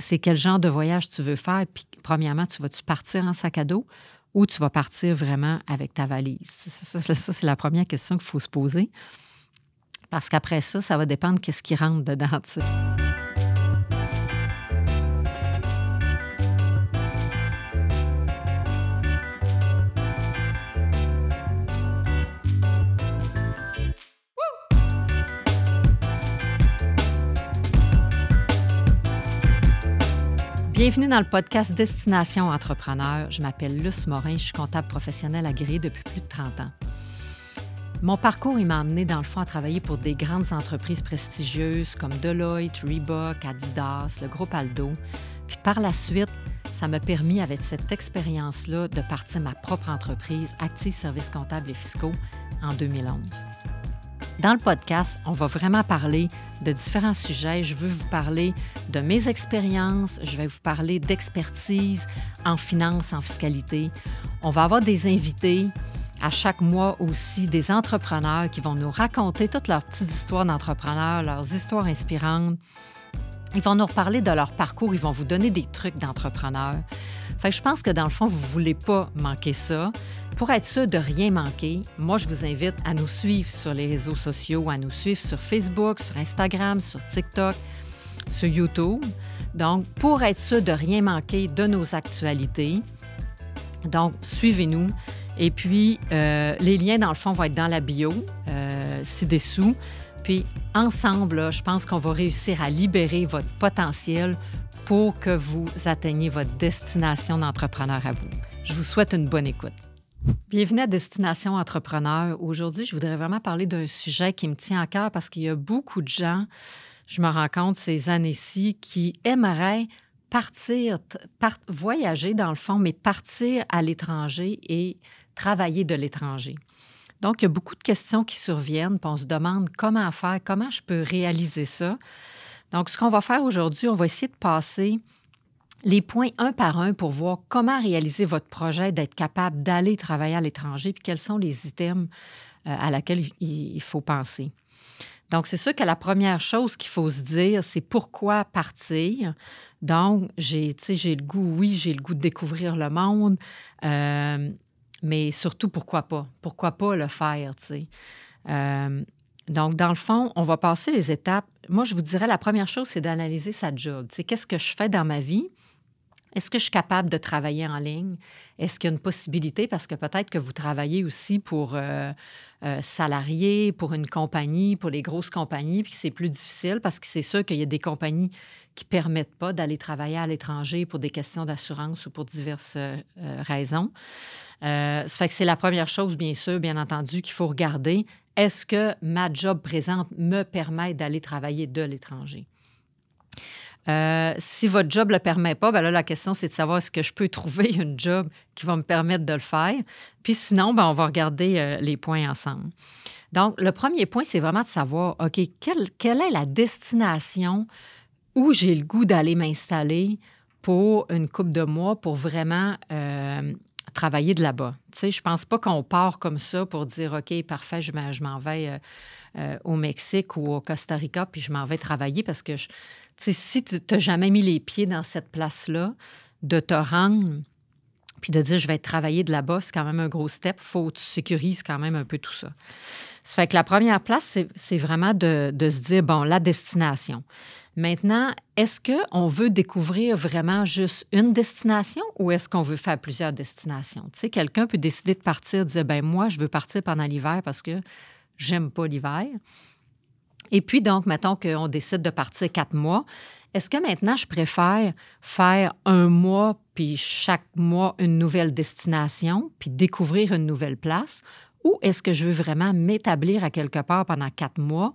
c'est quel genre de voyage tu veux faire. Puis, premièrement, tu vas-tu partir en sac à dos ou tu vas partir vraiment avec ta valise? Ça, c'est la première question qu'il faut se poser. Parce qu'après ça, ça va dépendre qu'est-ce qui rentre dedans. Bienvenue dans le podcast Destination Entrepreneur. Je m'appelle Luce Morin, je suis comptable professionnel agréé depuis plus de 30 ans. Mon parcours, m'a amené dans le fond à travailler pour des grandes entreprises prestigieuses comme Deloitte, Reebok, Adidas, le groupe Aldo. Puis par la suite, ça m'a permis, avec cette expérience-là, de partir ma propre entreprise, Active Services comptables et fiscaux, en 2011. Dans le podcast, on va vraiment parler de différents sujets. Je veux vous parler de mes expériences, je vais vous parler d'expertise en finance, en fiscalité. On va avoir des invités à chaque mois aussi, des entrepreneurs qui vont nous raconter toutes leurs petites histoires d'entrepreneurs, leurs histoires inspirantes. Ils vont nous reparler de leur parcours, ils vont vous donner des trucs d'entrepreneurs. Fait je pense que dans le fond, vous ne voulez pas manquer ça. Pour être sûr de rien manquer, moi, je vous invite à nous suivre sur les réseaux sociaux, à nous suivre sur Facebook, sur Instagram, sur TikTok, sur YouTube. Donc, pour être sûr de rien manquer de nos actualités, donc, suivez-nous. Et puis, euh, les liens, dans le fond, vont être dans la bio, euh, ci-dessous. Puis ensemble, je pense qu'on va réussir à libérer votre potentiel pour que vous atteigniez votre destination d'entrepreneur à vous. Je vous souhaite une bonne écoute. Bienvenue à Destination Entrepreneur. Aujourd'hui, je voudrais vraiment parler d'un sujet qui me tient à cœur parce qu'il y a beaucoup de gens, je me rends compte ces années-ci, qui aimeraient partir, voyager dans le fond, mais partir à l'étranger et travailler de l'étranger. Donc, il y a beaucoup de questions qui surviennent, puis on se demande comment faire, comment je peux réaliser ça. Donc, ce qu'on va faire aujourd'hui, on va essayer de passer les points un par un pour voir comment réaliser votre projet, d'être capable d'aller travailler à l'étranger, puis quels sont les items euh, à laquelle il faut penser. Donc, c'est sûr que la première chose qu'il faut se dire, c'est pourquoi partir? Donc, j'ai, j'ai le goût, oui, j'ai le goût de découvrir le monde. Euh, mais surtout, pourquoi pas? Pourquoi pas le faire, tu sais? Euh, donc, dans le fond, on va passer les étapes. Moi, je vous dirais, la première chose, c'est d'analyser sa job. Sais, qu'est-ce que je fais dans ma vie? Est-ce que je suis capable de travailler en ligne? Est-ce qu'il y a une possibilité? Parce que peut-être que vous travaillez aussi pour euh, euh, salariés, pour une compagnie, pour les grosses compagnies, puis c'est plus difficile parce que c'est sûr qu'il y a des compagnies qui ne permettent pas d'aller travailler à l'étranger pour des questions d'assurance ou pour diverses raisons. Euh, ça fait que c'est la première chose, bien sûr, bien entendu, qu'il faut regarder. Est-ce que ma job présente me permet d'aller travailler de l'étranger? Euh, si votre job ne le permet pas, ben là, la question, c'est de savoir est-ce que je peux trouver une job qui va me permettre de le faire. Puis sinon, ben, on va regarder euh, les points ensemble. Donc, le premier point, c'est vraiment de savoir, OK, quelle, quelle est la destination où j'ai le goût d'aller m'installer pour une coupe de mois pour vraiment travailler de là-bas? Tu sais, je pense pas qu'on part comme ça pour dire, OK, parfait, je m'en vais euh, euh, au Mexique ou au Costa Rica, puis je m'en vais travailler parce que, tu si tu n'as jamais mis les pieds dans cette place-là, de te rendre, puis de dire, je vais travailler de là-bas, c'est quand même un gros step. Il faut que tu sécurises quand même un peu tout ça. Ça fait que la première place, c'est vraiment de, de se dire, bon, la destination. Maintenant, est-ce qu'on veut découvrir vraiment juste une destination ou est-ce qu'on veut faire plusieurs destinations? Tu sais, quelqu'un peut décider de partir, dire, ben moi, je veux partir pendant l'hiver parce que j'aime pas l'hiver. Et puis, donc, mettons qu'on décide de partir quatre mois. Est-ce que maintenant, je préfère faire un mois, puis chaque mois, une nouvelle destination, puis découvrir une nouvelle place? Ou est-ce que je veux vraiment m'établir à quelque part pendant quatre mois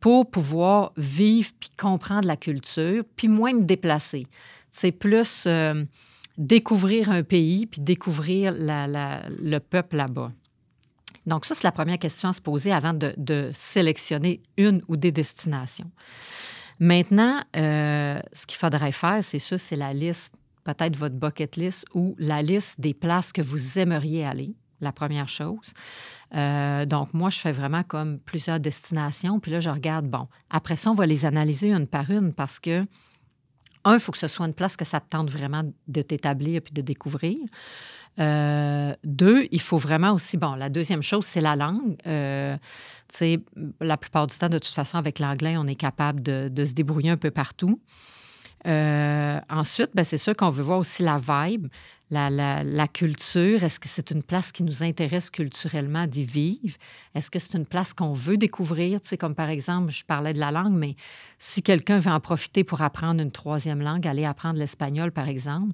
pour pouvoir vivre puis comprendre la culture, puis moins me déplacer? C'est plus euh, découvrir un pays puis découvrir le peuple là-bas. Donc, ça, c'est la première question à se poser avant de, sélectionner une ou des destinations. Maintenant, euh, ce qu'il faudrait faire, c'est ça, c'est la liste, peut-être votre bucket list ou la liste des places que vous aimeriez aller la première chose. Euh, donc, moi, je fais vraiment comme plusieurs destinations. Puis là, je regarde, bon, après ça, on va les analyser une par une parce que un, il faut que ce soit une place que ça te tente vraiment de t'établir puis de découvrir. Euh, deux, il faut vraiment aussi, bon, la deuxième chose, c'est la langue. Euh, tu sais, la plupart du temps, de toute façon, avec l'anglais, on est capable de, se débrouiller un peu partout. Euh, ensuite, ben, c'est sûr qu'on veut voir aussi la vibe, la, la, culture. Est-ce que c'est une place qui nous intéresse culturellement d'y vivre? Est-ce que c'est une place qu'on veut découvrir? Tu comme par exemple, je parlais de la langue, mais si quelqu'un veut en profiter pour apprendre une troisième langue, aller apprendre l'espagnol, par exemple,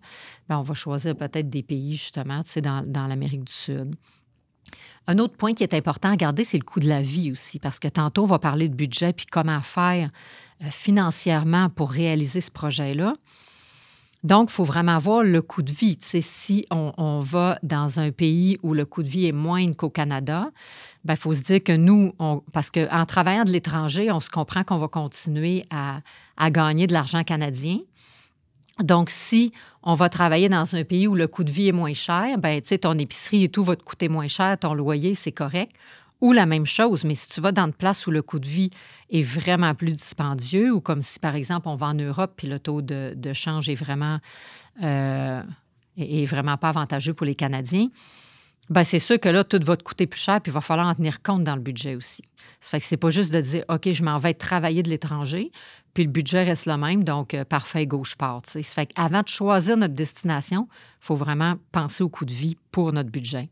ben, on va choisir peut-être des pays, justement, tu sais, dans, dans l'Amérique du Sud. Un autre point qui est important à garder, c'est le coût de la vie aussi, parce que tantôt, on va parler de budget puis comment faire euh, financièrement pour réaliser ce projet-là. Donc, il faut vraiment voir le coût de vie. si on, va dans un pays où le coût de vie est moindre qu'au Canada, il ben, faut se dire que nous, parce qu'en travaillant de l'étranger, on se comprend qu'on va continuer à, à gagner de l'argent canadien. Donc, si on va travailler dans un pays où le coût de vie est moins cher, ben, ton épicerie et tout va te coûter moins cher, ton loyer, c'est correct. Ou la même chose, mais si tu vas dans une place où le coût de vie est vraiment plus dispendieux, ou comme si, par exemple, on va en Europe puis le taux de, change est vraiment, euh, vraiment pas avantageux pour les Canadiens, ben c'est sûr que là, tout va te coûter plus cher, puis il va falloir en tenir compte dans le budget aussi. Ça fait que c'est pas juste de dire, OK, je m'en vais travailler de l'étranger, puis le budget reste le même, donc euh, parfait, gauche part. Ça fait qu'avant de choisir notre destination, il faut vraiment penser au coût de vie pour notre budget.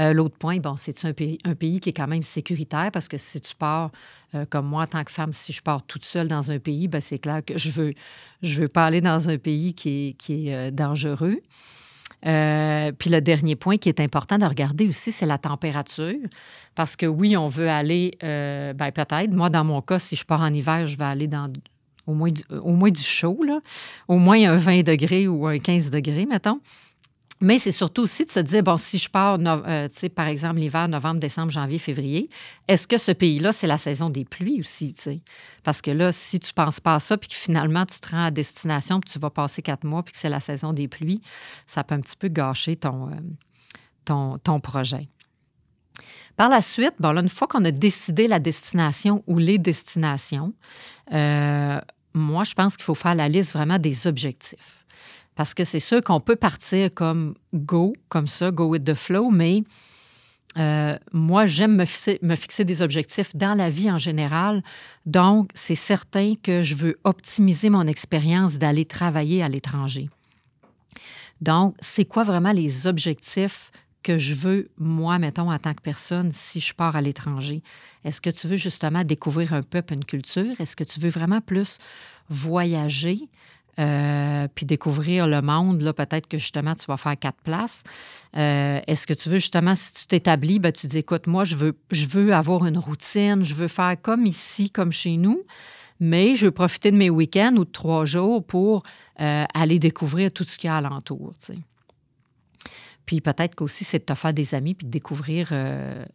Euh, l'autre point, bon, c'est un pays, qui est quand même sécuritaire? Parce que si tu pars, euh, comme moi en tant que femme, si je pars toute seule dans un pays, ben, c'est clair que je veux, je veux pas aller dans un pays qui est, qui est dangereux. Puis le dernier point qui est important de regarder aussi, c'est la température. Parce que oui, on veut aller, ben, peut-être, moi dans mon cas, si je pars en hiver, je vais aller dans au moins du, au moins du chaud, là. au moins un 20 degrés ou un 15 degrés, mettons. Mais c'est surtout aussi de se dire, bon, si je pars, euh, par exemple, l'hiver, novembre, décembre, janvier, février, est-ce que ce pays-là, c'est la saison des pluies aussi? sais? Parce que là, si tu ne penses pas à ça, puis que finalement, tu te rends à destination, puis tu vas passer quatre mois, puis que c'est la saison des pluies, ça peut un petit peu gâcher ton, euh, projet. Par la suite, bon, là, une fois qu'on a décidé la destination ou les destinations, euh, moi, je pense qu'il faut faire la liste vraiment des objectifs. Parce que c'est sûr qu'on peut partir comme go, comme ça, go with the flow, mais euh, moi, j'aime me fixer, me fixer, des objectifs dans la vie en général. Donc, c'est certain que je veux optimiser mon expérience d'aller travailler à l'étranger. Donc, c'est quoi vraiment les objectifs que je veux, moi, mettons, en tant que personne, si je pars à l'étranger? Est-ce que tu veux justement découvrir un peuple, une culture? Est-ce que tu veux vraiment plus voyager? Euh, puis découvrir le monde, là, peut-être que justement, tu vas faire quatre places. Euh, est-ce que tu veux justement, si tu t'établis, ben, tu dis, écoute, moi, je veux, je veux avoir une routine, je veux faire comme ici, comme chez nous, mais je veux profiter de mes week-ends ou de trois jours pour euh, aller découvrir tout ce qu'il y a alentour. Tu sais. Puis peut-être qu'aussi, c'est de te faire des amis puis de découvrir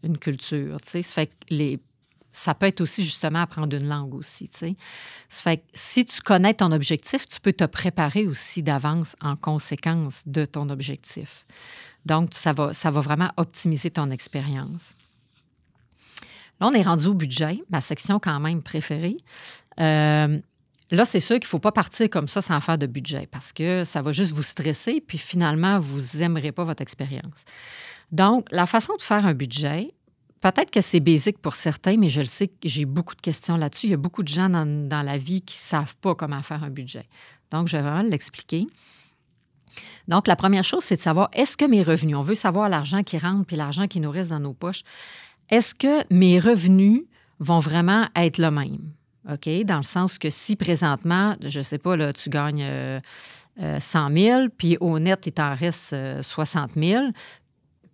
une culture. Ça fait que les, ça peut être aussi justement apprendre une langue aussi. Ça fait que si tu connais ton objectif, tu peux te préparer aussi d'avance en conséquence de ton objectif. Donc, ça va, ça va vraiment optimiser ton expérience. Là, on est rendu au budget, ma section quand même préférée. Euh, là, c'est sûr qu'il ne faut pas partir comme ça sans faire de budget parce que ça va juste vous stresser, puis finalement, vous n'aimerez pas votre expérience. Donc, la façon de faire un budget, Peut-être que c'est basique pour certains, mais je le sais j'ai beaucoup de questions là-dessus. Il y a beaucoup de gens dans, la vie qui ne savent pas comment faire un budget. Donc, je vais vraiment l'expliquer. Donc, la première chose, c'est de savoir est-ce que mes revenus, on veut savoir l'argent qui rentre puis l'argent qui nous reste dans nos poches, est-ce que mes revenus vont vraiment être le même? OK? Dans le sens que si présentement, je ne sais pas, là, tu gagnes 100 euh, 000, euh, puis au net, il t'en reste 60 euh, 000,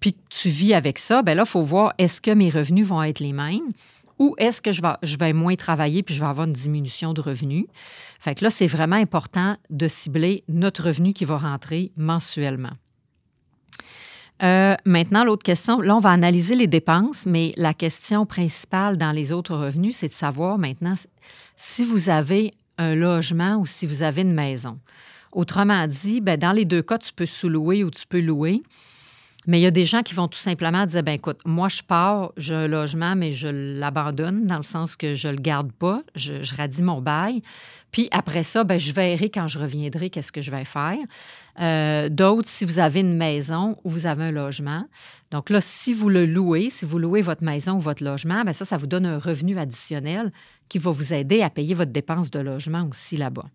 puis que tu vis avec ça, bien là, il faut voir est-ce que mes revenus vont être les mêmes ou est-ce que je vais, je vais moins travailler puis je vais avoir une diminution de revenus? Fait que là, c'est vraiment important de cibler notre revenu qui va rentrer mensuellement. Euh, maintenant, l'autre question, là, on va analyser les dépenses, mais la question principale dans les autres revenus, c'est de savoir maintenant si vous avez un logement ou si vous avez une maison. Autrement dit, bien, dans les deux cas, tu peux sous-louer ou tu peux louer. Mais il y a des gens qui vont tout simplement dire, ben écoute, moi je pars, j'ai un logement, mais je l'abandonne dans le sens que je le garde pas, je, je mon bail. Puis après ça, ben, je verrai quand je reviendrai qu'est-ce que je vais faire. Euh, d'autres, si vous avez une maison ou vous avez un logement. Donc là, si vous le louez, si vous louez votre maison ou votre logement, ben ça, ça vous donne un revenu additionnel qui va vous aider à payer votre dépense de logement aussi là-bas.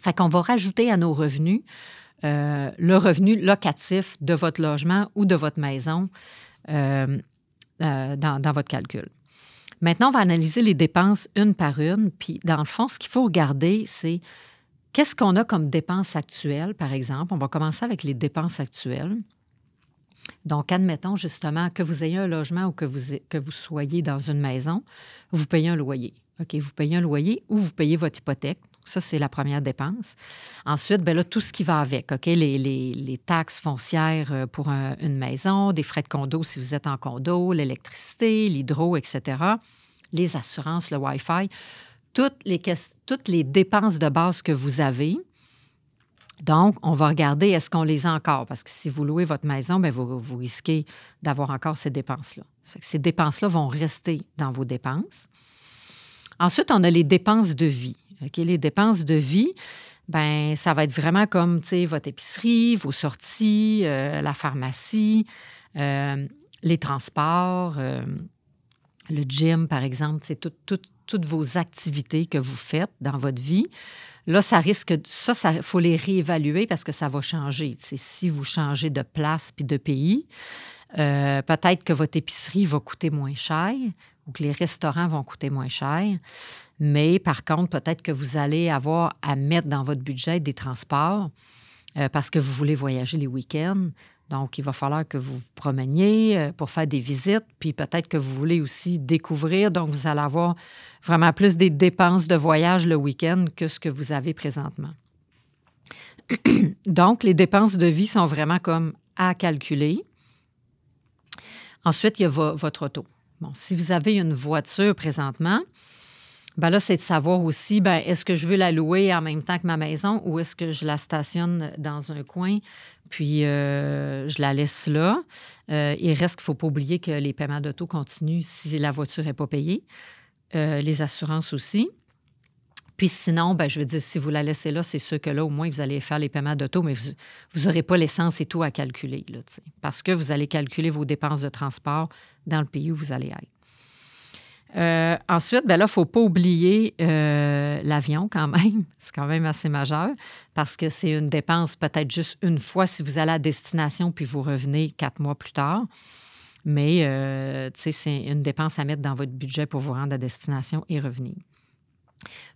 Fait qu'on va rajouter à nos revenus euh, le revenu locatif de votre logement ou de votre maison euh, euh, dans, votre calcul. Maintenant, on va analyser les dépenses une par une. Puis, dans le fond, ce qu'il faut regarder, c'est qu'est-ce qu'on a comme dépenses actuelles, par exemple. On va commencer avec les dépenses actuelles. Donc, admettons justement que vous ayez un logement ou que vous, que vous soyez dans une maison, vous payez un loyer. OK, vous payez un loyer ou vous payez votre hypothèque. Ça, c'est la première dépense. Ensuite, bien là, tout ce qui va avec, OK? Les, taxes foncières euh, pour une maison, des frais de condo si vous êtes en condo, l'électricité, l'hydro, etc., les assurances, le Wi-Fi, toutes les, dépenses de base que vous avez. Donc, on va regarder est-ce qu'on les a encore, parce que si vous louez votre maison, bien, vous, vous risquez d'avoir encore ces dépenses-là. Ces dépenses-là vont rester dans vos dépenses. Ensuite, on a les dépenses de vie. Les dépenses de vie, ben ça va être vraiment comme votre épicerie, vos sorties, euh, la pharmacie, euh, les transports, euh, le gym, par exemple, c'est toutes vos activités que vous faites dans votre vie. Là, ça risque, ça, il faut les réévaluer parce que ça va changer. si vous changez de place puis de pays, peut-être que votre épicerie va coûter moins cher ou que les restaurants vont coûter moins cher. Mais par contre, peut-être que vous allez avoir à mettre dans votre budget des transports euh, parce que vous voulez voyager les week-ends. Donc, il va falloir que vous vous promeniez euh, pour faire des visites, puis peut-être que vous voulez aussi découvrir. Donc, vous allez avoir vraiment plus des dépenses de voyage le week-end que ce que vous avez présentement. Donc, les dépenses de vie sont vraiment comme à calculer. Ensuite, il y a votre auto. Bon, si vous avez une voiture présentement, ben là, c'est de savoir aussi, ben, est-ce que je veux la louer en même temps que ma maison ou est-ce que je la stationne dans un coin, puis euh, je la laisse là. Euh, il reste qu'il ne faut pas oublier que les paiements d'auto continuent si la voiture n'est pas payée, euh, les assurances aussi. Puis sinon, ben, je veux dire, si vous la laissez là, c'est sûr que là, au moins, vous allez faire les paiements d'auto, mais vous n'aurez pas l'essence et tout à calculer, là, parce que vous allez calculer vos dépenses de transport dans le pays où vous allez être. Euh, ensuite, ben là, il ne faut pas oublier euh, l'avion quand même. C'est quand même assez majeur parce que c'est une dépense peut-être juste une fois si vous allez à destination puis vous revenez quatre mois plus tard. Mais euh, c'est une dépense à mettre dans votre budget pour vous rendre à destination et revenir.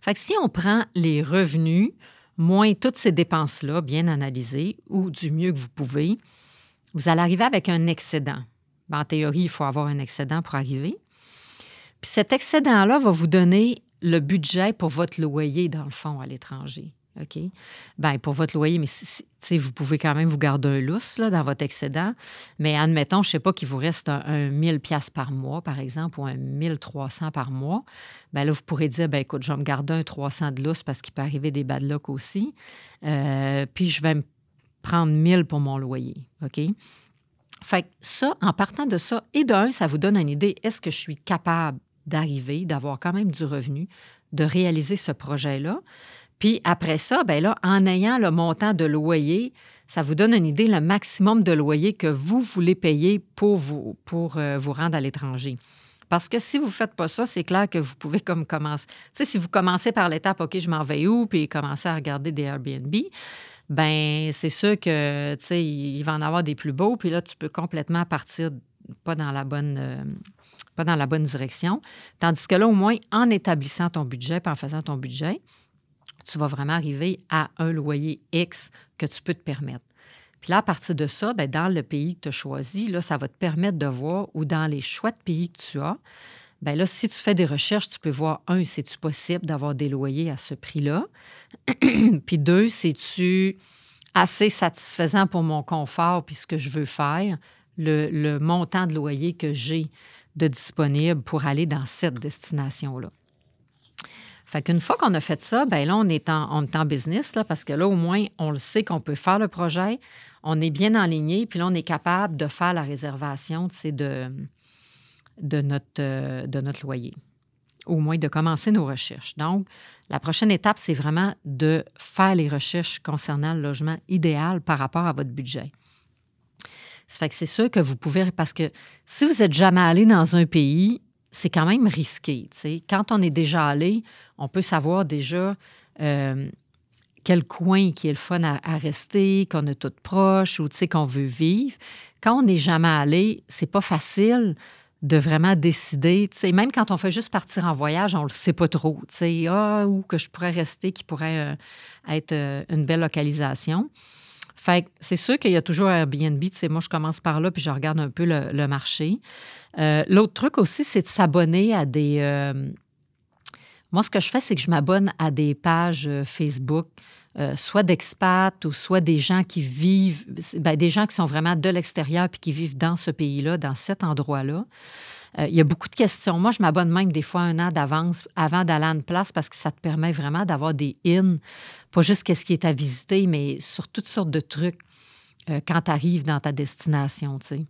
Fait que si on prend les revenus moins toutes ces dépenses-là bien analysées ou du mieux que vous pouvez, vous allez arriver avec un excédent. Ben, en théorie, il faut avoir un excédent pour arriver. Puis cet excédent-là va vous donner le budget pour votre loyer, dans le fond, à l'étranger. OK? Bien, pour votre loyer, mais vous pouvez quand même vous garder un lousse là, dans votre excédent. Mais admettons, je ne sais pas qu'il vous reste un, 1000 pièces par mois, par exemple, ou un 1300 par mois. Bien là, vous pourrez dire, ben écoute, je vais me garder un 300 de lousse parce qu'il peut arriver des bad luck aussi. Euh, puis je vais me prendre 1000 pour mon loyer. OK? Fait que ça, en partant de ça, et d'un, ça vous donne une idée, est-ce que je suis capable d'arriver, d'avoir quand même du revenu, de réaliser ce projet-là? Puis après ça, bien là, en ayant le montant de loyer, ça vous donne une idée, le maximum de loyer que vous voulez payer pour vous, euh, rendre à l'étranger. Parce que si vous ne faites pas ça, c'est clair que vous pouvez comme commencer. Tu sais, si vous commencez par l'étape, OK, je m'en vais où, puis commencer à regarder des Airbnb, ben c'est sûr que, tu sais, il va en avoir des plus beaux, puis là, tu peux complètement partir pas dans la bonne, euh, pas dans la bonne direction. Tandis que là, au moins, en établissant ton budget, puis en faisant ton budget, tu vas vraiment arriver à un loyer X que tu peux te permettre. Puis là, à partir de ça, bien, dans le pays que tu as choisi, là, ça va te permettre de voir, ou dans les choix de pays que tu as, bien là, si tu fais des recherches, tu peux voir, un, c'est-tu possible d'avoir des loyers à ce prix-là? puis deux, c'est-tu assez satisfaisant pour mon confort puis ce que je veux faire, le, le montant de loyer que j'ai de disponible pour aller dans cette destination-là? Fait qu'une fois qu'on a fait ça, ben là, on est en, business, là, parce que là, au moins, on le sait qu'on peut faire le projet, on est bien enligné, puis là, on est capable de faire la réservation de, de, notre, euh, de notre loyer, au moins de commencer nos recherches. Donc, la prochaine étape, c'est vraiment de faire les recherches concernant le logement idéal par rapport à votre budget. Fait que c'est sûr que vous pouvez, parce que si vous n'êtes jamais allé dans un pays, c'est quand même risqué. Quand on est déjà allé, on peut savoir déjà euh, quel coin qui est le fun à, rester, qu'on a tout proche ou qu'on veut vivre. Quand on n'est jamais allé, c'est pas facile de vraiment décider. Même quand on fait juste partir en voyage, on ne le sait pas trop. Ah, où que je pourrais rester qui pourrait euh, être euh, une belle localisation. Fait c'est sûr qu'il y a toujours Airbnb. moi, je commence par là, puis je regarde un peu le, marché. Euh, l'autre truc aussi, c'est de s'abonner à des. Euh, moi, ce que je fais, c'est que je m'abonne à des pages euh, Facebook, soit d'expats ou soit des gens qui vivent, ben, des gens qui sont vraiment de l'extérieur puis qui vivent dans ce pays-là, dans cet endroit-là. Euh, il y a beaucoup de questions. Moi, je m'abonne même des fois un an d'avance avant d'aller à une place parce que ça te permet vraiment d'avoir des in, pas juste qu'est-ce qui est à visiter, mais sur toutes sortes de trucs euh, quand tu arrives dans ta destination, tu sais.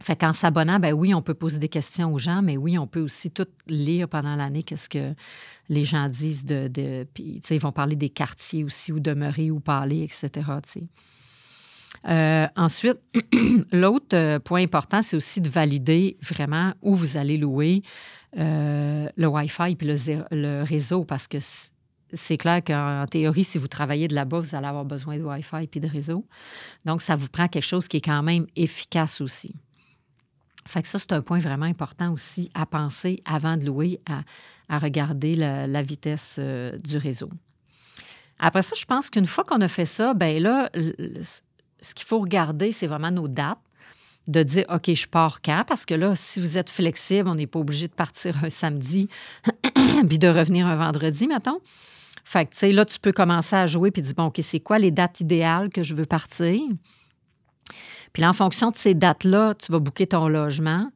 Fait qu'en s'abonnant, ben oui, on peut poser des questions aux gens, mais oui, on peut aussi tout lire pendant l'année qu'est-ce que les gens disent de... puis, ils vont parler des quartiers aussi, où demeurer, où parler, etc.. Euh, ensuite, l'autre euh, point important, c'est aussi de valider vraiment où vous allez louer euh, le Wi-Fi et le, réseau parce que c'est clair qu'en théorie, si vous travaillez de là-bas, vous allez avoir besoin de Wi-Fi et de réseau. Donc, ça vous prend quelque chose qui est quand même efficace aussi. Fait que ça, c'est un point vraiment important aussi à penser avant de louer, à, regarder la, vitesse du réseau. Après ça, je pense qu'une fois qu'on a fait ça, ben là, ce qu'il faut regarder, c'est vraiment nos dates de dire, OK, je pars quand? Parce que là, si vous êtes flexible, on n'est pas obligé de partir un samedi puis de revenir un vendredi, mettons. Fait que, tu sais, là, tu peux commencer à jouer puis dire, bon, OK, c'est quoi les dates idéales que je veux partir? Puis là, en fonction de ces dates-là, tu vas booker ton logement.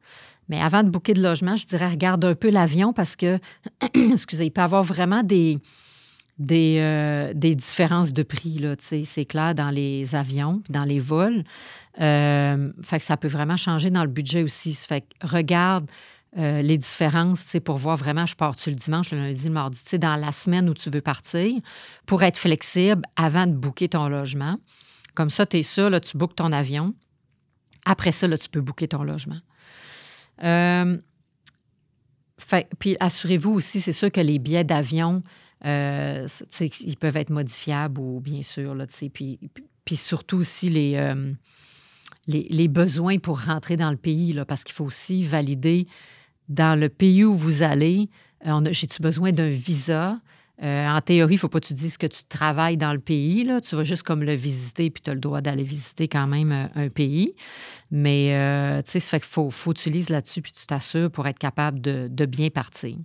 Mais avant de booker de logement, je dirais, regarde un peu l'avion parce que, excusez, il peut y avoir vraiment des, des, euh, des différences de prix, là, c'est clair, dans les avions, dans les vols. Euh, fait que ça peut vraiment changer dans le budget aussi. Fait que regarde euh, les différences, pour voir vraiment, je pars-tu le dimanche, le lundi, le mardi, dans la semaine où tu veux partir, pour être flexible avant de booker ton logement. Comme ça, tu es sûr, là, tu bookes ton avion. Après ça, là, tu peux booker ton logement. fait, puis assurez-vous aussi, c'est sûr que les billets d'avion, euh, ils peuvent être modifiables ou bien sûr, là, puis, puis surtout aussi les, euh, les, les, besoins pour rentrer dans le pays, là, parce qu'il faut aussi valider dans le pays où vous allez, euh, j'ai-tu besoin d'un visa? En théorie, il ne faut pas que tu dises que tu travailles dans le pays. Là. Tu vas juste comme le visiter, puis tu as le droit d'aller visiter quand même un pays. Mais, tu sais, ça fait qu'il faut, faut utiliser là-dessus, puis tu t'assures pour être capable de, bien partir.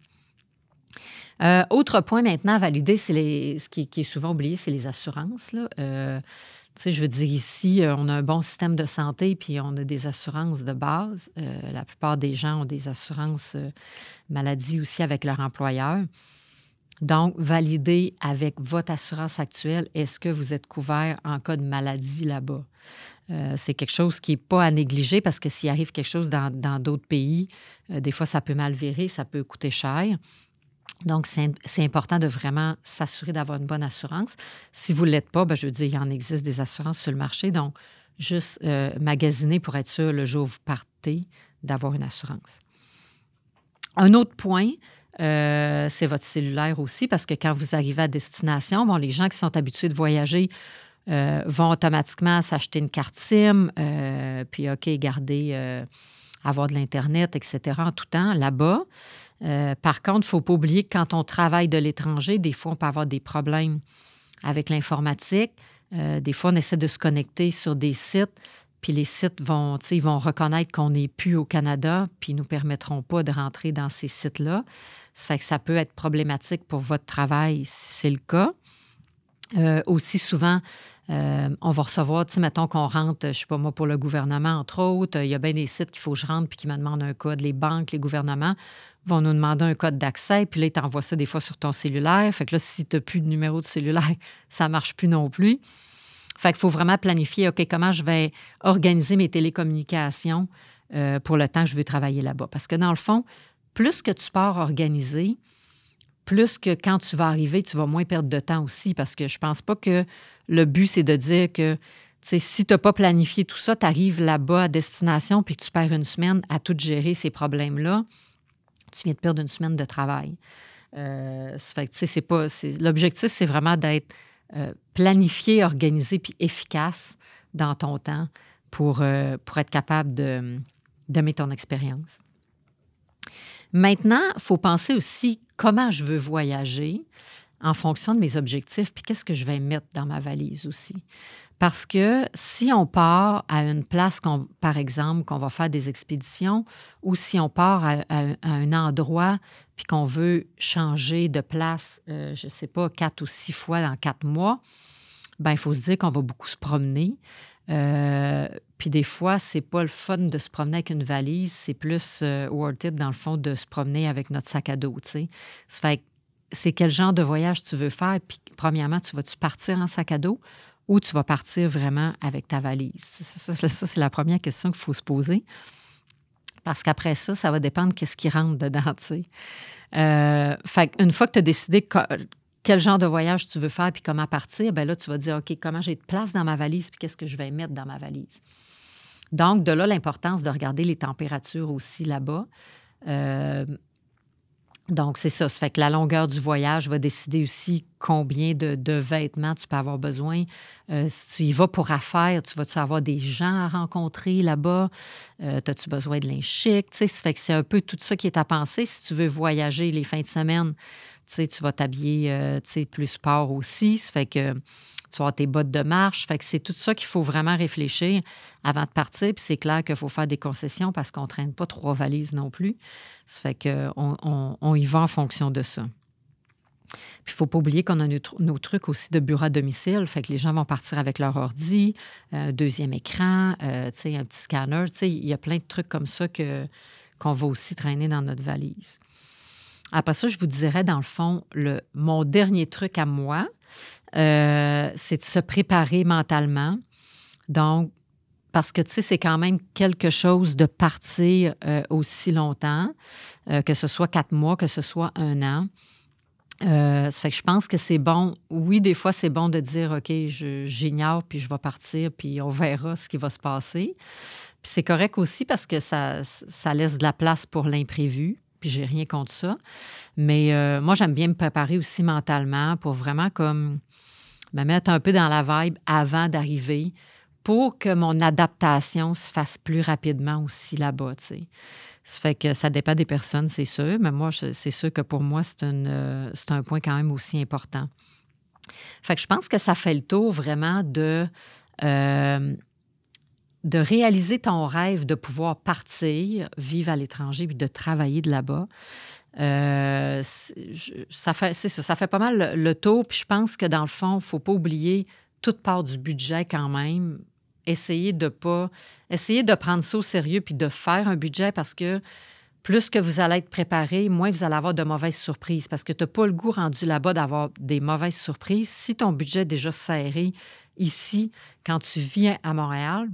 Euh, autre point maintenant à valider, c'est les, ce qui, est souvent oublié, c'est les assurances. Là. Euh, je veux dire, ici, euh, on a un bon système de santé, puis on a des assurances de base. la plupart des gens ont des assurances maladie aussi avec leur employeur. Donc, valider avec votre assurance actuelle, est-ce que vous êtes couvert en cas de maladie là-bas? c'est quelque chose qui n'est pas à négliger parce que s'il arrive quelque chose dans d'autres pays, des fois, ça peut mal virer, ça peut coûter cher. Donc, c'est important de vraiment s'assurer d'avoir une bonne assurance. Si vous ne l'êtes pas, bien, je veux dire, il y en existe des assurances sur le marché. Donc, juste euh, magasiner pour être sûr le jour où vous partez d'avoir une assurance. Un autre point, euh, c'est votre cellulaire aussi, parce que quand vous arrivez à destination, les gens qui sont habitués de voyager euh, vont automatiquement s'acheter une carte SIM, puis OK, garder, avoir de l'Internet, etc. en tout temps là-bas. Euh, par contre, il ne faut pas oublier que quand on travaille de l'étranger, des fois, on peut avoir des problèmes avec l'informatique. Euh, des fois, on essaie de se connecter sur des sites, puis les sites vont, ils reconnaître qu'on n'est plus au Canada, puis ils ne nous permettront pas de rentrer dans ces sites-là. Ça fait que ça peut être problématique pour votre travail si c'est le cas. Euh, aussi souvent, euh, on va recevoir, tu sais, mettons qu'on rentre, je sais pas moi, pour le gouvernement, entre autres, il y a bien des sites qu'il faut que je rentre puis qui me demandent un code. Les banques, les gouvernements vont nous demander un code d'accès, puis là, ils t'envoient ça des fois sur ton cellulaire. Fait que là, si tu n'as plus de numéro de cellulaire, ça ne marche plus non plus. Fait qu'il faut vraiment planifier, OK, comment je vais organiser mes télécommunications euh, pour le temps que je veux travailler là-bas. Parce que dans le fond, plus que tu pars organiser, plus que quand tu vas arriver, tu vas moins perdre de temps aussi, parce que je pense pas que le but, c'est de dire que si tu n'as pas planifié tout ça, tu arrives là-bas à destination, puis tu perds une semaine à tout gérer ces problèmes-là, tu viens de perdre une semaine de travail. Euh, c'est pas, l'objectif, c'est vraiment d'être euh, planifié, organisé, puis efficace dans ton temps pour, euh, être capable de, de ton expérience. Maintenant, il faut penser aussi comment je veux voyager en fonction de mes objectifs, puis qu'est-ce que je vais mettre dans ma valise aussi. Parce que si on part à une place, par exemple, qu'on va faire des expéditions, ou si on part à, un endroit, puis qu'on veut changer de place, euh, je ne sais pas, quatre ou six fois dans quatre mois, ben il faut se dire qu'on va beaucoup se promener. Euh, puis des fois, c'est pas le fun de se promener avec une valise, c'est plus euh, worth it, dans le fond, de se promener avec notre sac à dos, tu sais. Ça fait c'est quel genre de voyage tu veux faire. Puis, premièrement, tu vas-tu partir en sac à dos ou tu vas partir vraiment avec ta valise? Ça, c'est la première question qu'il faut se poser. Parce qu'après ça, ça va dépendre qu'est-ce qui rentre dedans, tu sais. Euh, fait une fois que tu as décidé quel genre de voyage tu veux faire puis comment partir, ben là, tu vas dire, OK, comment j'ai de place dans ma valise puis qu'est-ce que je vais mettre dans ma valise? Donc, de là, l'importance de regarder les températures aussi là-bas. Euh, donc, c'est ça. Ça fait que la longueur du voyage va décider aussi combien de, vêtements tu peux avoir besoin. Euh, si tu y vas pour affaires, tu vas-tu avoir des gens à rencontrer là-bas? Euh, as-tu besoin de linge chic? ça fait que c'est un peu tout ça qui est à penser. Si tu veux voyager les fins de semaine, tu vas t'habiller euh, plus sport aussi. Ça fait que tu vas tes bottes de marche. Fait que c'est tout ça qu'il faut vraiment réfléchir avant de partir. Puis c'est clair qu'il faut faire des concessions parce qu'on ne traîne pas trois valises non plus. Ça fait qu'on on, y va en fonction de ça. Puis il ne faut pas oublier qu'on a nos, trucs aussi de bureau à domicile. Fait que les gens vont partir avec leur ordi, euh, deuxième écran, euh, un petit scanner. Il y a plein de trucs comme ça qu'on va aussi traîner dans notre valise. Après ça, je vous dirais, dans le fond, le, mon dernier truc à moi, euh, c'est de se préparer mentalement. Donc, parce que, tu sais, c'est quand même quelque chose de partir euh, aussi longtemps, euh, que ce soit quatre mois, que ce soit un an. ça fait que je pense que c'est bon. Oui, des fois, c'est bon de dire, OK, j'ignore, puis je vais partir, puis on verra ce qui va se passer. Puis c'est correct aussi parce que ça, ça laisse de la place pour l'imprévu puis j'ai rien contre ça. Mais euh, moi, j'aime bien me préparer aussi mentalement pour vraiment comme me mettre un peu dans la vibe avant d'arriver pour que mon adaptation se fasse plus rapidement aussi là-bas, tu sais. Ça fait que ça dépend des personnes, c'est sûr, mais moi, c'est sûr que pour moi, c'est euh, un point quand même aussi important. Fait que je pense que ça fait le tour vraiment de euh, de réaliser ton rêve de pouvoir partir, vivre à l'étranger, puis de travailler de là-bas. Euh, ça, fait, ça, fait pas mal le, tour. Puis je pense que dans le fond, il ne faut pas oublier toute part du budget quand même. Essayer de pas. Essayer de prendre ça au sérieux puis de faire un budget parce que plus que vous allez être préparé, moins vous allez avoir de mauvaises surprises parce que tu n'as pas le goût rendu là-bas d'avoir des mauvaises surprises. Si ton budget est déjà serré ici, quand tu viens à Montréal,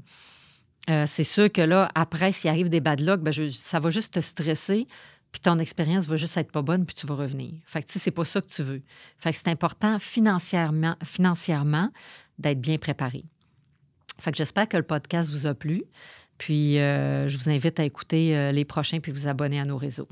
euh, c'est sûr que là, après, s'il arrive des bad luck, ben ça va juste te stresser, puis ton expérience va juste être pas bonne, puis tu vas revenir. Fait que, tu sais, c'est pas ça que tu veux. Fait que c'est important financièrement, financièrement d'être bien préparé. Fait que j'espère que le podcast vous a plu. Puis, euh, je vous invite à écouter euh, les prochains puis vous abonner à nos réseaux.